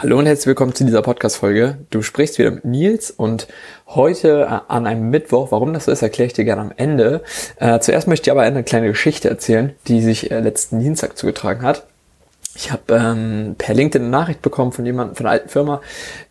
Hallo und herzlich willkommen zu dieser Podcast-Folge. Du sprichst wieder mit Nils und heute äh, an einem Mittwoch, warum das so ist, erkläre ich dir gerne am Ende. Äh, zuerst möchte ich aber eine kleine Geschichte erzählen, die sich äh, letzten Dienstag zugetragen hat. Ich habe ähm, per LinkedIn eine Nachricht bekommen von jemandem von einer alten Firma,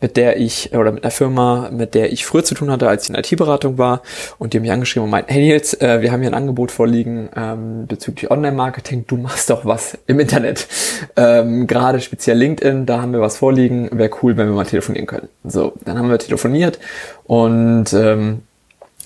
mit der ich, oder mit einer Firma, mit der ich früher zu tun hatte, als ich in IT-Beratung war. Und die haben mich angeschrieben und meinten, hey Nils, äh, wir haben hier ein Angebot vorliegen ähm, bezüglich Online-Marketing. Du machst doch was im Internet. Ähm, Gerade speziell LinkedIn, da haben wir was vorliegen. Wäre cool, wenn wir mal telefonieren können. So, dann haben wir telefoniert und ähm,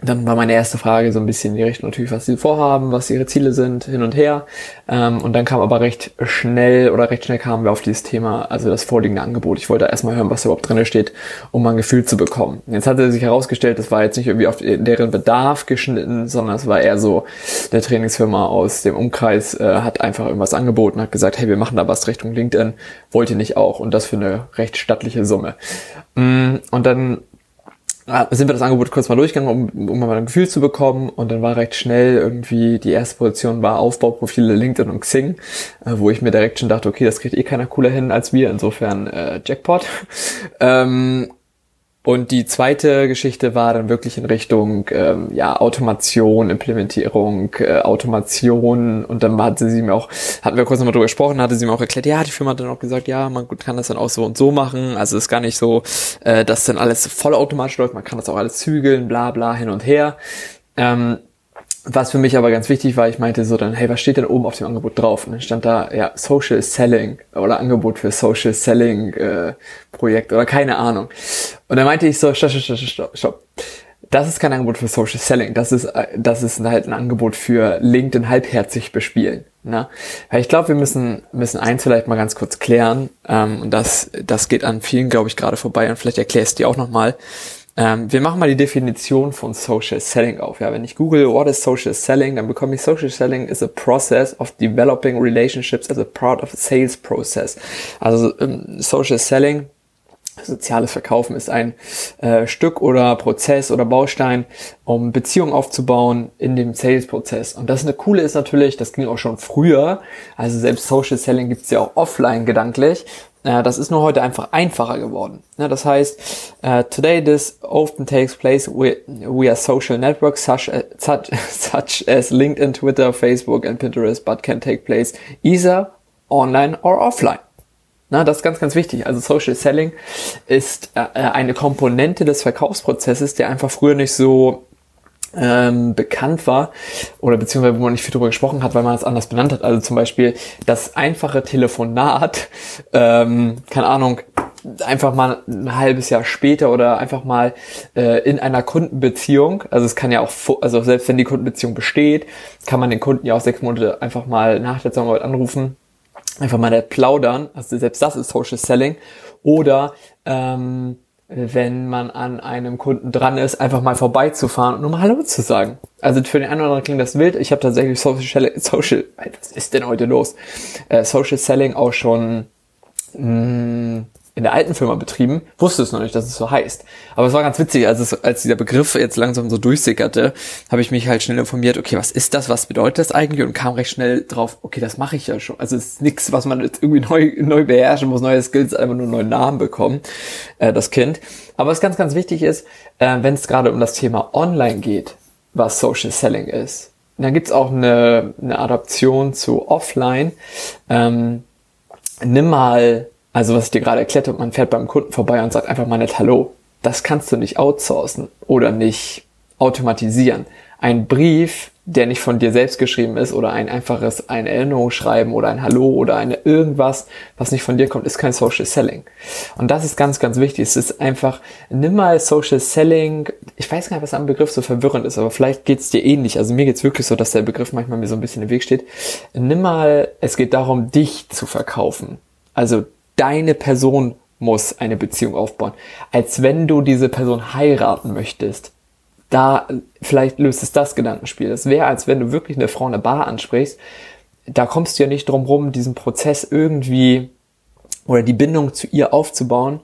dann war meine erste Frage so ein bisschen in die Richtung natürlich, was sie vorhaben, was ihre Ziele sind, hin und her. Ähm, und dann kam aber recht schnell oder recht schnell kamen wir auf dieses Thema, also das vorliegende Angebot. Ich wollte erstmal hören, was überhaupt drin steht, um mal ein Gefühl zu bekommen. Jetzt hatte sich herausgestellt, das war jetzt nicht irgendwie auf deren Bedarf geschnitten, sondern es war eher so, der Trainingsfirma aus dem Umkreis äh, hat einfach irgendwas angeboten, hat gesagt, hey, wir machen da was Richtung LinkedIn, wollt ihr nicht auch? Und das für eine recht stattliche Summe. Mm, und dann sind wir das Angebot kurz mal durchgegangen, um, um mal ein Gefühl zu bekommen. Und dann war recht schnell irgendwie die erste Position war Aufbauprofile LinkedIn und Xing, äh, wo ich mir direkt schon dachte, okay, das kriegt eh keiner cooler hin als wir. Insofern äh, Jackpot. ähm, und die zweite Geschichte war dann wirklich in Richtung ähm, ja, Automation, Implementierung, äh, Automation. Und dann hatte sie mir auch, hatten wir kurz nochmal drüber gesprochen, hatte sie mir auch erklärt, ja, die Firma hat dann auch gesagt, ja, man kann das dann auch so und so machen. Also ist gar nicht so, äh, dass dann alles vollautomatisch läuft, man kann das auch alles zügeln, bla bla hin und her. Ähm, was für mich aber ganz wichtig war, ich meinte so dann, hey, was steht denn oben auf dem Angebot drauf? Und dann stand da, ja, Social Selling oder Angebot für Social Selling äh, Projekt oder keine Ahnung. Und dann meinte ich so, stopp, stopp, stopp, stopp. Das ist kein Angebot für Social Selling. Das ist, äh, das ist halt ein Angebot für LinkedIn halbherzig bespielen. Ne? Weil ich glaube, wir müssen, müssen eins vielleicht mal ganz kurz klären. Ähm, und das, das geht an vielen, glaube ich, gerade vorbei. Und vielleicht erklärst du dir auch nochmal. Ähm, wir machen mal die Definition von Social Selling auf. Ja, wenn ich google, what is Social Selling, dann bekomme ich Social Selling is a process of developing relationships as a part of a sales process. Also ähm, Social Selling Soziales Verkaufen ist ein äh, Stück oder Prozess oder Baustein, um Beziehungen aufzubauen in dem Sales-Prozess. Und das eine coole ist natürlich, das ging auch schon früher, also selbst Social Selling gibt's ja auch offline gedanklich, das ist nur heute einfach einfacher geworden. Ja, das heißt, uh, today this often takes place via social networks such, as, such, such as LinkedIn, Twitter, Facebook and Pinterest, but can take place either online or offline. Na, das ist ganz, ganz wichtig. Also Social Selling ist äh, eine Komponente des Verkaufsprozesses, der einfach früher nicht so ähm, bekannt war oder beziehungsweise wo man nicht viel drüber gesprochen hat, weil man es anders benannt hat. Also zum Beispiel das einfache Telefonat, ähm, keine Ahnung, einfach mal ein halbes Jahr später oder einfach mal äh, in einer Kundenbeziehung, also es kann ja auch, also selbst wenn die Kundenbeziehung besteht, kann man den Kunden ja auch sechs Monate einfach mal nach der Zusammenarbeit anrufen, einfach mal plaudern, also selbst das ist Social Selling. Oder ähm, wenn man an einem Kunden dran ist, einfach mal vorbeizufahren und nur mal Hallo zu sagen. Also für den einen oder anderen klingt das wild. Ich habe tatsächlich Social, Social, was ist denn heute los? Äh, Social Selling auch schon mh, mm, in der alten Firma betrieben, wusste es noch nicht, dass es so heißt. Aber es war ganz witzig, als, es, als dieser Begriff jetzt langsam so durchsickerte, habe ich mich halt schnell informiert, okay, was ist das, was bedeutet das eigentlich? Und kam recht schnell drauf, okay, das mache ich ja schon. Also es ist nichts, was man jetzt irgendwie neu, neu beherrschen muss, neue Skills, einfach nur einen neuen Namen bekommen, äh, das Kind. Aber was ganz, ganz wichtig ist, äh, wenn es gerade um das Thema Online geht, was Social Selling ist, dann gibt's auch eine, eine Adaption zu Offline. Ähm, nimm mal also was ich dir gerade erklärt habe, man fährt beim Kunden vorbei und sagt einfach mal nicht Hallo. Das kannst du nicht outsourcen oder nicht automatisieren. Ein Brief, der nicht von dir selbst geschrieben ist oder ein einfaches ein Erinnerung schreiben oder ein Hallo oder eine irgendwas, was nicht von dir kommt, ist kein Social Selling. Und das ist ganz, ganz wichtig. Es ist einfach, nimm mal Social Selling, ich weiß gar nicht, was am Begriff so verwirrend ist, aber vielleicht geht's dir ähnlich. Also mir geht's wirklich so, dass der Begriff manchmal mir so ein bisschen im Weg steht. Nimm mal, es geht darum, dich zu verkaufen. Also deine Person muss eine Beziehung aufbauen. Als wenn du diese Person heiraten möchtest. Da, vielleicht löst es das Gedankenspiel. Das wäre, als wenn du wirklich eine Frau in der Bar ansprichst. Da kommst du ja nicht drum rum, diesen Prozess irgendwie oder die Bindung zu ihr aufzubauen.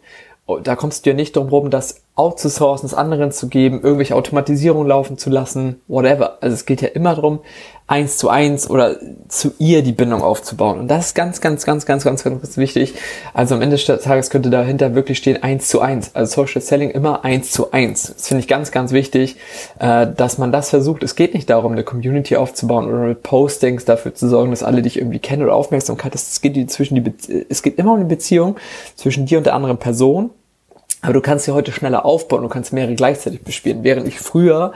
Da kommst du ja nicht drum rum, das outzusourcen, es anderen zu geben, irgendwelche Automatisierungen laufen zu lassen, whatever. Also es geht ja immer darum, eins zu eins oder zu ihr die Bindung aufzubauen. Und das ist ganz, ganz, ganz, ganz, ganz, ganz, ganz wichtig. Also am Ende des Tages könnte dahinter wirklich stehen eins zu eins. Also Social Selling immer eins zu eins. Das finde ich ganz, ganz wichtig, äh, dass man das versucht. Es geht nicht darum, eine Community aufzubauen oder mit Postings dafür zu sorgen, dass alle dich irgendwie kennen oder Aufmerksamkeit. Es geht zwischen die, es geht immer um die Beziehung zwischen dir und der anderen Person aber du kannst sie heute schneller aufbauen, du kannst mehrere gleichzeitig bespielen. Während ich früher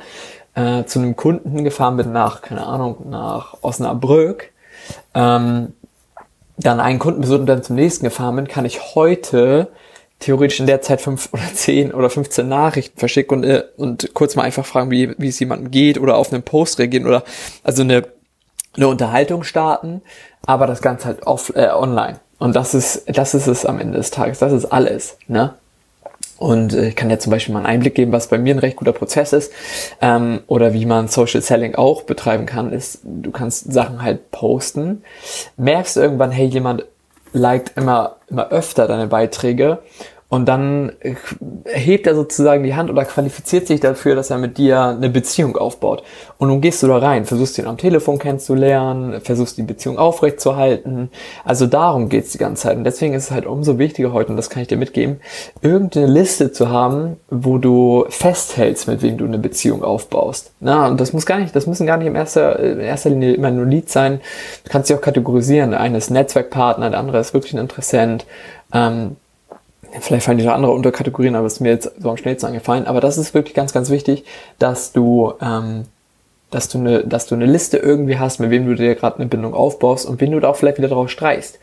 äh, zu einem Kunden gefahren bin nach, keine Ahnung, nach Osnabrück, ähm, dann einen Kunden besucht und dann zum nächsten gefahren bin, kann ich heute theoretisch in der Zeit fünf oder zehn oder 15 Nachrichten verschicken und, äh, und kurz mal einfach fragen, wie, wie es jemandem geht oder auf einen Post reagieren oder also eine, eine Unterhaltung starten, aber das Ganze halt off, äh, online. Und das ist, das ist es am Ende des Tages. Das ist alles, ne? Und äh, ich kann dir zum Beispiel mal einen Einblick geben, was bei mir ein recht guter Prozess ist. Ähm, oder wie man Social Selling auch betreiben kann, ist, du kannst Sachen halt posten. Merkst irgendwann, hey, jemand liked immer, immer öfter deine Beiträge und dann hebt er sozusagen die Hand oder qualifiziert sich dafür, dass er mit dir eine Beziehung aufbaut. Und nun gehst du da rein, versuchst ihn am Telefon kennenzulernen, versuchst die Beziehung aufrechtzuerhalten. Also darum geht's die ganze Zeit. Und deswegen ist es halt umso wichtiger heute, und das kann ich dir mitgeben, irgendeine Liste zu haben, wo du festhältst, mit wem du eine Beziehung aufbaust. Na, und das muss gar nicht, das müssen gar nicht in erster, in erster Linie immer nur Lead sein. Du kannst sie auch kategorisieren. Der eine ist Netzwerkpartner, der andere ist wirklich ein Interessent. Ähm, Vielleicht fallen dir noch andere Unterkategorien, aber es ist mir jetzt so am schnellsten angefallen. Aber das ist wirklich ganz, ganz wichtig, dass du, ähm, dass du eine, dass du eine Liste irgendwie hast, mit wem du dir gerade eine Bindung aufbaust und wen du da auch vielleicht wieder drauf streichst.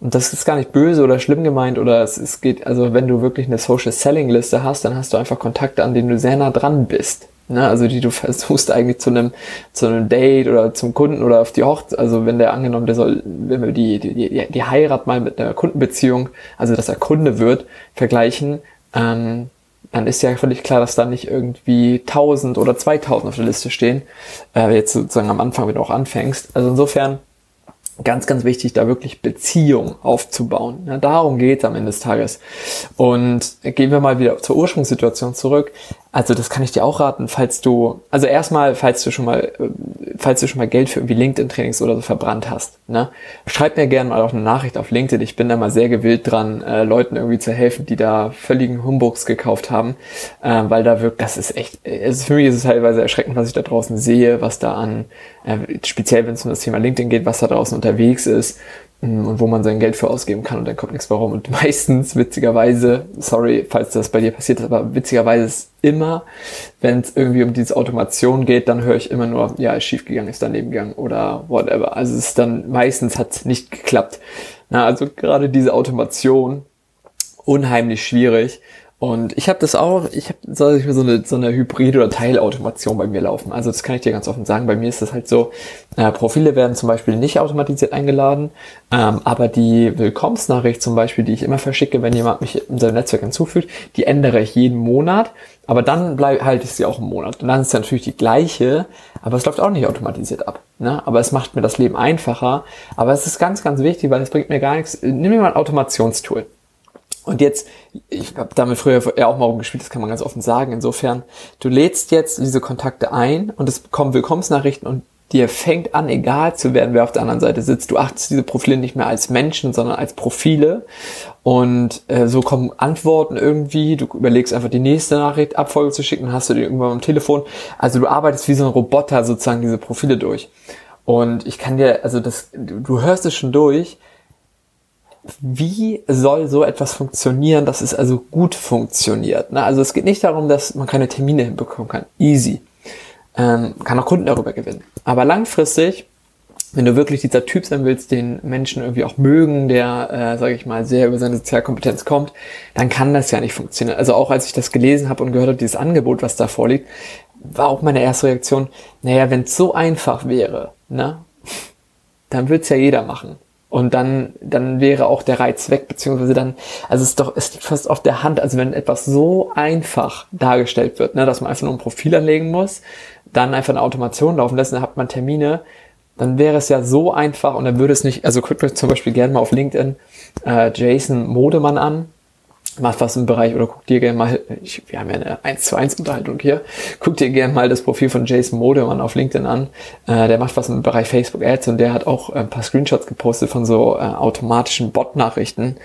Und das ist gar nicht böse oder schlimm gemeint oder es, es geht, also wenn du wirklich eine Social Selling Liste hast, dann hast du einfach Kontakte, an denen du sehr nah dran bist. Ne, also die du versuchst eigentlich zu einem, zu einem Date oder zum Kunden oder auf die Hochzeit, also wenn der angenommen, der soll, wenn wir die, die, die Heirat mal mit einer Kundenbeziehung, also dass er Kunde wird, vergleichen, ähm, dann ist ja völlig klar, dass da nicht irgendwie 1000 oder 2000 auf der Liste stehen, äh, jetzt sozusagen am Anfang, wenn du auch anfängst. Also insofern ganz, ganz wichtig, da wirklich Beziehung aufzubauen. Ja, darum geht es am Ende des Tages. Und gehen wir mal wieder zur Ursprungssituation zurück. Also das kann ich dir auch raten, falls du, also erstmal, falls du schon mal, falls du schon mal Geld für irgendwie LinkedIn-Trainings oder so verbrannt hast, ne, schreib mir gerne mal auch eine Nachricht auf LinkedIn. Ich bin da mal sehr gewillt dran, äh, Leuten irgendwie zu helfen, die da völligen Humbugs gekauft haben, äh, weil da wirklich, das ist echt, es ist, für mich ist es teilweise erschreckend, was ich da draußen sehe, was da an, äh, speziell wenn es um das Thema LinkedIn geht, was da draußen unterwegs ist und wo man sein Geld für ausgeben kann und dann kommt nichts warum. Und meistens, witzigerweise, sorry, falls das bei dir passiert ist, aber witzigerweise ist immer, wenn es irgendwie um diese Automation geht, dann höre ich immer nur, ja, ist schiefgegangen, ist daneben gegangen oder whatever. Also es ist dann, meistens hat nicht geklappt. Na, also gerade diese Automation, unheimlich schwierig. Und ich habe das auch, ich habe so eine, so eine Hybrid- oder Teilautomation bei mir laufen. Also das kann ich dir ganz offen sagen. Bei mir ist das halt so, äh, Profile werden zum Beispiel nicht automatisiert eingeladen, ähm, aber die Willkommensnachricht zum Beispiel, die ich immer verschicke, wenn jemand mich in seinem Netzwerk hinzufügt, die ändere ich jeden Monat. Aber dann bleib, halte ich sie auch im Monat. Und dann ist es natürlich die gleiche, aber es läuft auch nicht automatisiert ab. Ne? Aber es macht mir das Leben einfacher. Aber es ist ganz, ganz wichtig, weil es bringt mir gar nichts. Nimm mir mal ein Automationstool. Und jetzt, ich habe damit früher ja auch mal rumgespielt, das kann man ganz offen sagen. Insofern, du lädst jetzt diese Kontakte ein und es kommen Willkommensnachrichten und dir fängt an, egal zu werden, wer auf der anderen Seite sitzt. Du achtest diese Profile nicht mehr als Menschen, sondern als Profile. Und äh, so kommen Antworten irgendwie. Du überlegst einfach die nächste Nachricht, Abfolge zu schicken, hast du die irgendwann am Telefon. Also du arbeitest wie so ein Roboter sozusagen diese Profile durch. Und ich kann dir, also das, du hörst es schon durch, wie soll so etwas funktionieren, dass es also gut funktioniert? Ne? Also es geht nicht darum, dass man keine Termine hinbekommen kann. Easy. Ähm, kann auch Kunden darüber gewinnen. Aber langfristig, wenn du wirklich dieser Typ sein willst, den Menschen irgendwie auch mögen, der, äh, sage ich mal, sehr über seine Sozialkompetenz kommt, dann kann das ja nicht funktionieren. Also auch als ich das gelesen habe und gehört habe, dieses Angebot, was da vorliegt, war auch meine erste Reaktion, naja, wenn es so einfach wäre, ne, dann würde es ja jeder machen. Und dann, dann wäre auch der Reiz weg, beziehungsweise dann, also es ist doch, es liegt fast auf der Hand, also wenn etwas so einfach dargestellt wird, ne, dass man einfach nur ein Profil anlegen muss, dann einfach eine Automation laufen lässt, dann hat man Termine, dann wäre es ja so einfach und dann würde es nicht, also guckt euch zum Beispiel gerne mal auf LinkedIn äh, Jason Modemann an, macht was im Bereich oder guckt dir gerne mal, ich, wir haben ja eine 1 zu 1 Unterhaltung hier, guckt dir gerne mal das Profil von Jason Modemann auf LinkedIn an, äh, der macht was im Bereich Facebook Ads und der hat auch ein paar Screenshots gepostet von so äh, automatischen Bot-Nachrichten.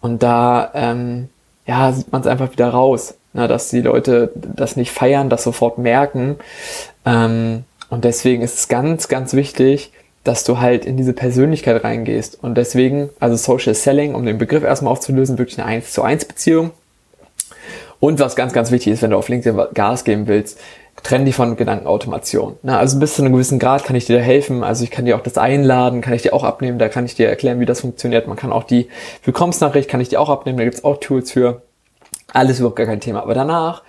Und da ähm, ja, sieht man es einfach wieder raus, ne, dass die Leute das nicht feiern, das sofort merken. Ähm, und deswegen ist es ganz, ganz wichtig, dass du halt in diese Persönlichkeit reingehst. Und deswegen, also Social Selling, um den Begriff erstmal aufzulösen, wirklich eine 1 zu 1 Beziehung. Und was ganz, ganz wichtig ist, wenn du auf LinkedIn Gas geben willst, trenn dich von Gedankenautomation. Na, also bis zu einem gewissen Grad kann ich dir da helfen. Also ich kann dir auch das einladen, kann ich dir auch abnehmen, da kann ich dir erklären, wie das funktioniert. Man kann auch die Willkommensnachricht, kann ich dir auch abnehmen, da gibt's auch Tools für. Alles überhaupt gar kein Thema. Aber danach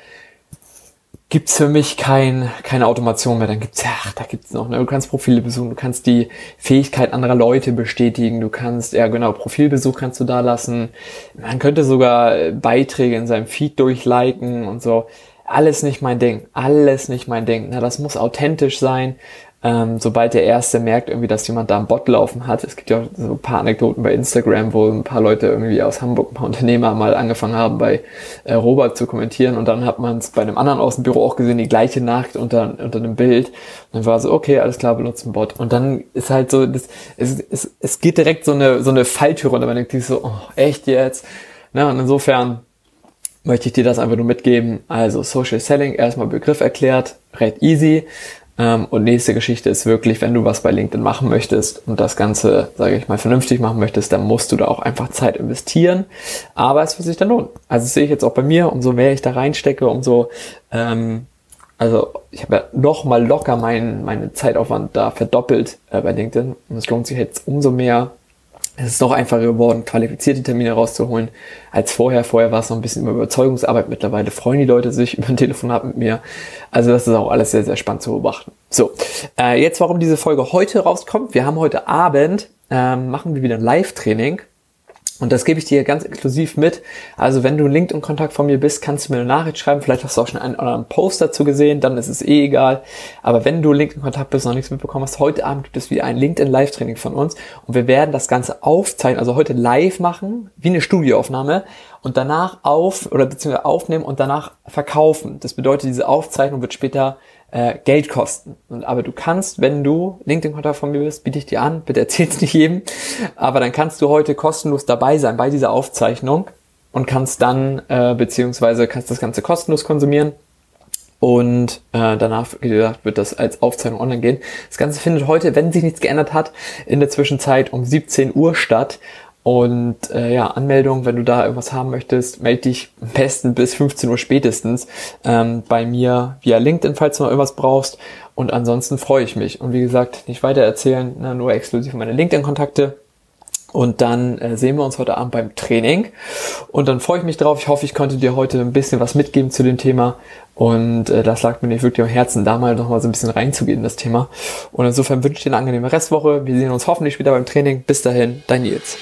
gibt's für mich kein, keine Automation mehr. Dann gibt's ja, ach, da gibt's noch, ne? du kannst Profile besuchen, du kannst die Fähigkeit anderer Leute bestätigen, du kannst, ja genau, Profilbesuch kannst du da lassen. Man könnte sogar äh, Beiträge in seinem Feed durchliken und so. Alles nicht mein Ding, alles nicht mein Ding. Na, das muss authentisch sein ähm, sobald der Erste merkt irgendwie, dass jemand da einen Bot laufen hat. Es gibt ja auch so ein paar Anekdoten bei Instagram, wo ein paar Leute irgendwie aus Hamburg, ein paar Unternehmer mal angefangen haben, bei äh, Robert zu kommentieren und dann hat man es bei einem anderen aus dem Büro auch gesehen, die gleiche Nacht unter, unter einem Bild. Und dann war so, okay, alles klar, benutzt einen Bot. Und dann ist halt so, das, es, es, es geht direkt so eine, so eine Falltür runter. Man denkt sich so, oh, echt jetzt? Na, und insofern möchte ich dir das einfach nur mitgeben. Also Social Selling, erstmal Begriff erklärt, recht easy. Ähm, und nächste Geschichte ist wirklich, wenn du was bei LinkedIn machen möchtest und das Ganze, sage ich mal, vernünftig machen möchtest, dann musst du da auch einfach Zeit investieren. Aber es wird sich dann lohnen. Also sehe ich jetzt auch bei mir, umso mehr ich da reinstecke, umso ähm, also ich habe ja noch mal locker meinen meine Zeitaufwand da verdoppelt äh, bei LinkedIn und es lohnt sich jetzt umso mehr es ist noch einfacher geworden, qualifizierte Termine rauszuholen als vorher. Vorher war es noch ein bisschen über Überzeugungsarbeit. Mittlerweile freuen die Leute sich über ein Telefonat mit mir. Also das ist auch alles sehr, sehr spannend zu beobachten. So, äh, jetzt warum diese Folge heute rauskommt. Wir haben heute Abend, ähm, machen wir wieder ein Live-Training und das gebe ich dir ganz exklusiv mit. Also wenn du LinkedIn-Kontakt von mir bist, kannst du mir eine Nachricht schreiben. Vielleicht hast du auch schon einen oder anderen Post dazu gesehen, dann ist es eh egal. Aber wenn du LinkedIn-Kontakt bist und noch nichts mitbekommen hast, heute Abend gibt es wieder ein LinkedIn-Live-Training von uns. Und wir werden das Ganze aufzeichnen, also heute live machen, wie eine Studioaufnahme und danach auf oder beziehungsweise aufnehmen und danach verkaufen. Das bedeutet, diese Aufzeichnung wird später äh, Geld kosten. Und, aber du kannst, wenn du LinkedIn-Kontakt von mir bist, biete ich dir an, bitte erzähl's nicht jedem, aber dann kannst du heute kostenlos dabei sein bei dieser Aufzeichnung und kannst dann, äh, beziehungsweise kannst das Ganze kostenlos konsumieren. Und äh, danach, wie gesagt, wird das als Aufzeichnung online gehen. Das Ganze findet heute, wenn sich nichts geändert hat, in der Zwischenzeit um 17 Uhr statt. Und äh, ja, Anmeldung, wenn du da irgendwas haben möchtest, melde dich am besten bis 15 Uhr spätestens ähm, bei mir via LinkedIn, falls du noch irgendwas brauchst. Und ansonsten freue ich mich. Und wie gesagt, nicht weiter erzählen, ne, nur exklusiv meine LinkedIn-Kontakte. Und dann äh, sehen wir uns heute Abend beim Training. Und dann freue ich mich drauf. Ich hoffe, ich konnte dir heute ein bisschen was mitgeben zu dem Thema. Und äh, das lag mir nicht wirklich am Herzen, da mal noch mal so ein bisschen reinzugehen in das Thema. Und insofern wünsche ich dir eine angenehme Restwoche. Wir sehen uns hoffentlich wieder beim Training. Bis dahin, dein Nils.